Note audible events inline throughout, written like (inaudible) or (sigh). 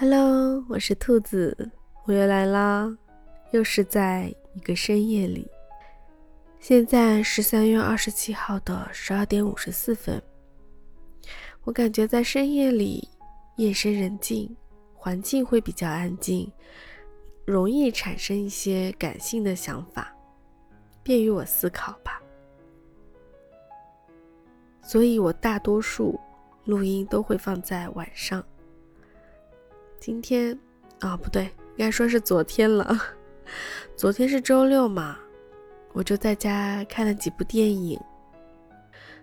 Hello，我是兔子，我又来啦，又是在一个深夜里。现在是三月二十七号的十二点五十四分。我感觉在深夜里，夜深人静，环境会比较安静，容易产生一些感性的想法，便于我思考吧。所以我大多数录音都会放在晚上。今天啊，不对，应该说是昨天了。(laughs) 昨天是周六嘛，我就在家看了几部电影。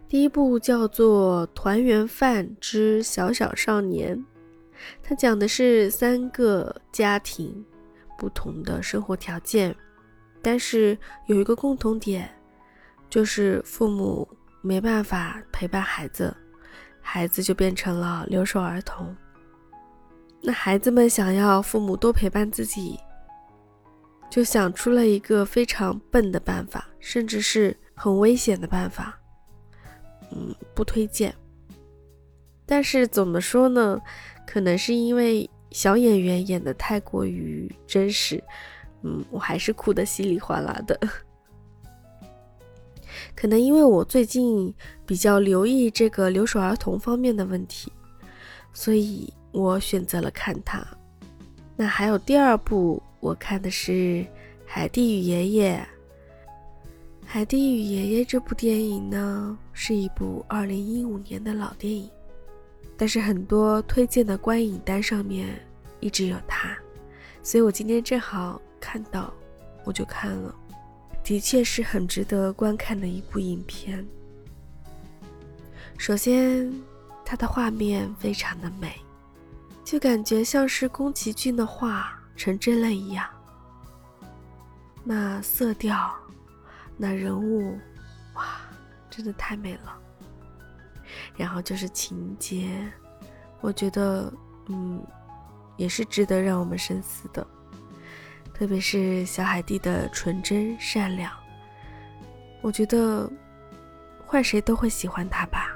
第一部叫做《团圆饭之小小少年》，它讲的是三个家庭不同的生活条件，但是有一个共同点，就是父母没办法陪伴孩子，孩子就变成了留守儿童。那孩子们想要父母多陪伴自己，就想出了一个非常笨的办法，甚至是很危险的办法。嗯，不推荐。但是怎么说呢？可能是因为小演员演的太过于真实，嗯，我还是哭得稀里哗啦的。可能因为我最近比较留意这个留守儿童方面的问题，所以。我选择了看它。那还有第二部，我看的是《海蒂与爷爷》。《海蒂与爷爷》这部电影呢，是一部二零一五年的老电影，但是很多推荐的观影单上面一直有它，所以我今天正好看到，我就看了。的确是很值得观看的一部影片。首先，它的画面非常的美。就感觉像是宫崎骏的画成真了一样，那色调，那人物，哇，真的太美了。然后就是情节，我觉得，嗯，也是值得让我们深思的，特别是小海蒂的纯真善良，我觉得换谁都会喜欢他吧。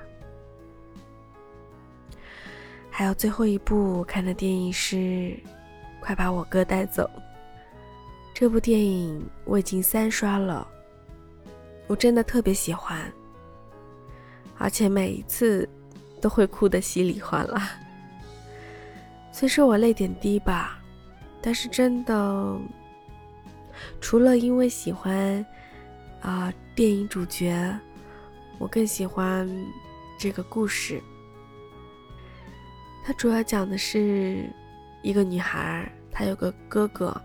还有最后一部看的电影是《快把我哥带走》。这部电影我已经三刷了，我真的特别喜欢，而且每一次都会哭得稀里哗啦。虽说我泪点低吧，但是真的，除了因为喜欢啊电影主角，我更喜欢这个故事。它主要讲的是一个女孩，她有个哥哥，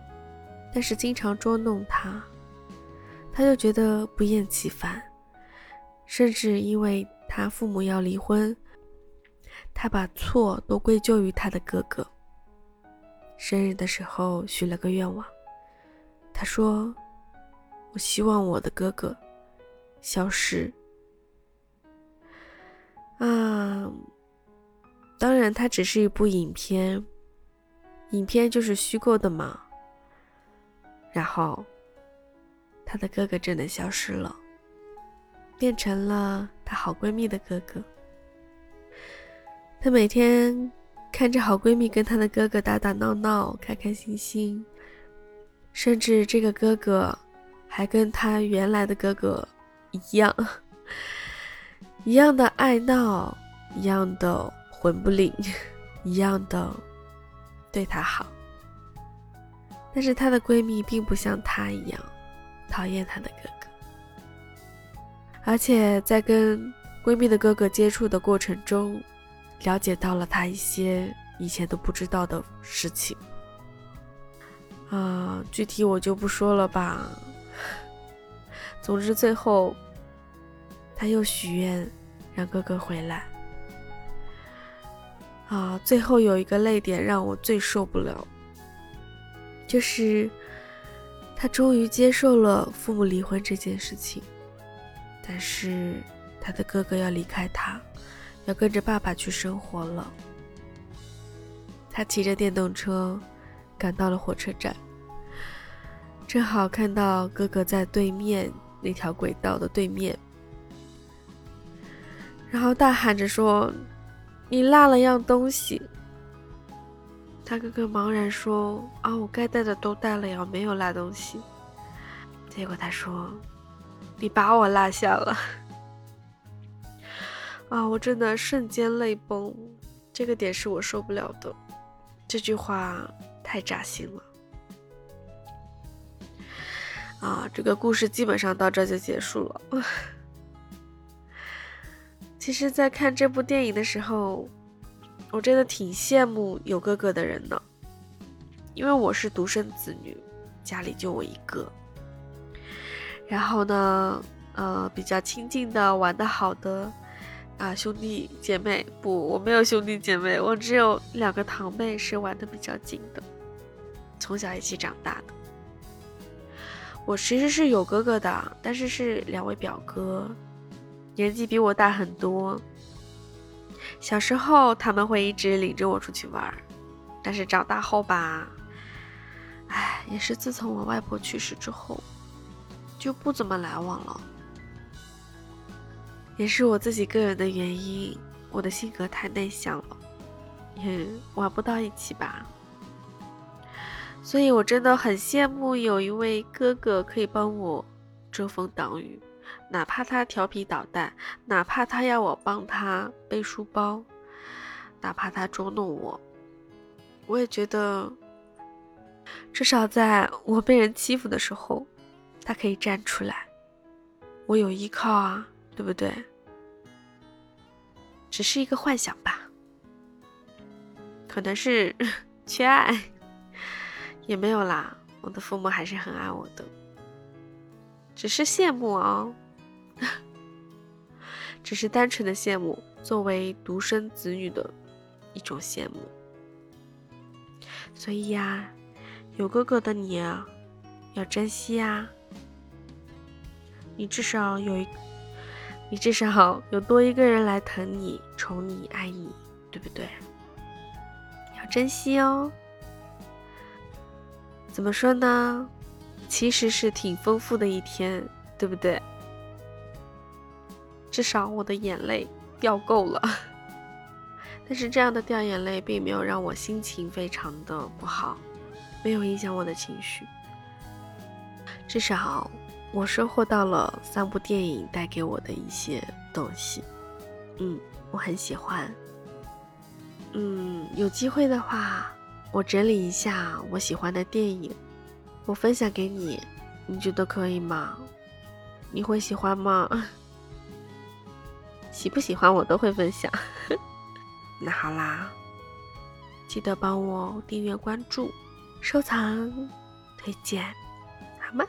但是经常捉弄她，她就觉得不厌其烦，甚至因为她父母要离婚，她把错都归咎于她的哥哥。生日的时候许了个愿望，她说：“我希望我的哥哥消失。”啊。当然，它只是一部影片，影片就是虚构的嘛。然后，她的哥哥真的消失了，变成了她好闺蜜的哥哥。她每天看着好闺蜜跟她的哥哥打打闹闹、开开心心，甚至这个哥哥还跟她原来的哥哥一样，(laughs) 一样的爱闹，一样的。魂不吝，(laughs) 一样的对她好，但是她的闺蜜并不像她一样讨厌她的哥哥，而且在跟闺蜜的哥哥接触的过程中，了解到了她一些以前都不知道的事情。啊，具体我就不说了吧。总之，最后她又许愿让哥哥回来。啊，最后有一个泪点让我最受不了，就是他终于接受了父母离婚这件事情，但是他的哥哥要离开他，要跟着爸爸去生活了。他骑着电动车赶到了火车站，正好看到哥哥在对面那条轨道的对面，然后大喊着说。你落了样东西，他哥哥茫然说：“啊，我该带的都带了呀，没有落东西。”结果他说：“你把我落下了。(laughs) ”啊，我真的瞬间泪崩，这个点是我受不了的。这句话太扎心了。啊，这个故事基本上到这就结束了。其实，在看这部电影的时候，我真的挺羡慕有哥哥的人的，因为我是独生子女，家里就我一个。然后呢，呃，比较亲近的、玩的好的啊，兄弟姐妹不，我没有兄弟姐妹，我只有两个堂妹是玩的比较近的，从小一起长大的。我其实是有哥哥的，但是是两位表哥，年纪比我大很多。小时候他们会一直领着我出去玩，但是长大后吧，唉，也是自从我外婆去世之后，就不怎么来往了。也是我自己个人的原因，我的性格太内向了，也玩不到一起吧。所以，我真的很羡慕有一位哥哥可以帮我遮风挡雨，哪怕他调皮捣蛋，哪怕他要我帮他背书包，哪怕他捉弄我，我也觉得，至少在我被人欺负的时候，他可以站出来，我有依靠啊，对不对？只是一个幻想吧，可能是 (laughs) 缺爱。也没有啦，我的父母还是很爱我的，只是羡慕哦，只是单纯的羡慕，作为独生子女的一种羡慕。所以呀，有哥哥的你啊，要珍惜啊，你至少有一，你至少 (laughs) 有多一个人来疼你、宠你、爱你，对不对？要珍惜哦。怎么说呢？其实是挺丰富的一天，对不对？至少我的眼泪掉够了。(laughs) 但是这样的掉眼泪并没有让我心情非常的不好，没有影响我的情绪。至少我收获到了三部电影带给我的一些东西。嗯，我很喜欢。嗯，有机会的话。我整理一下我喜欢的电影，我分享给你，你觉得可以吗？你会喜欢吗？喜不喜欢我都会分享。(laughs) 那好啦，记得帮我订阅、关注、收藏、推荐，好吗？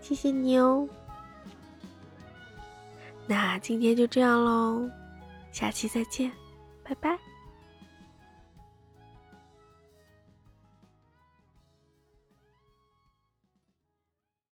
谢谢你哦。那今天就这样喽，下期再见，拜拜。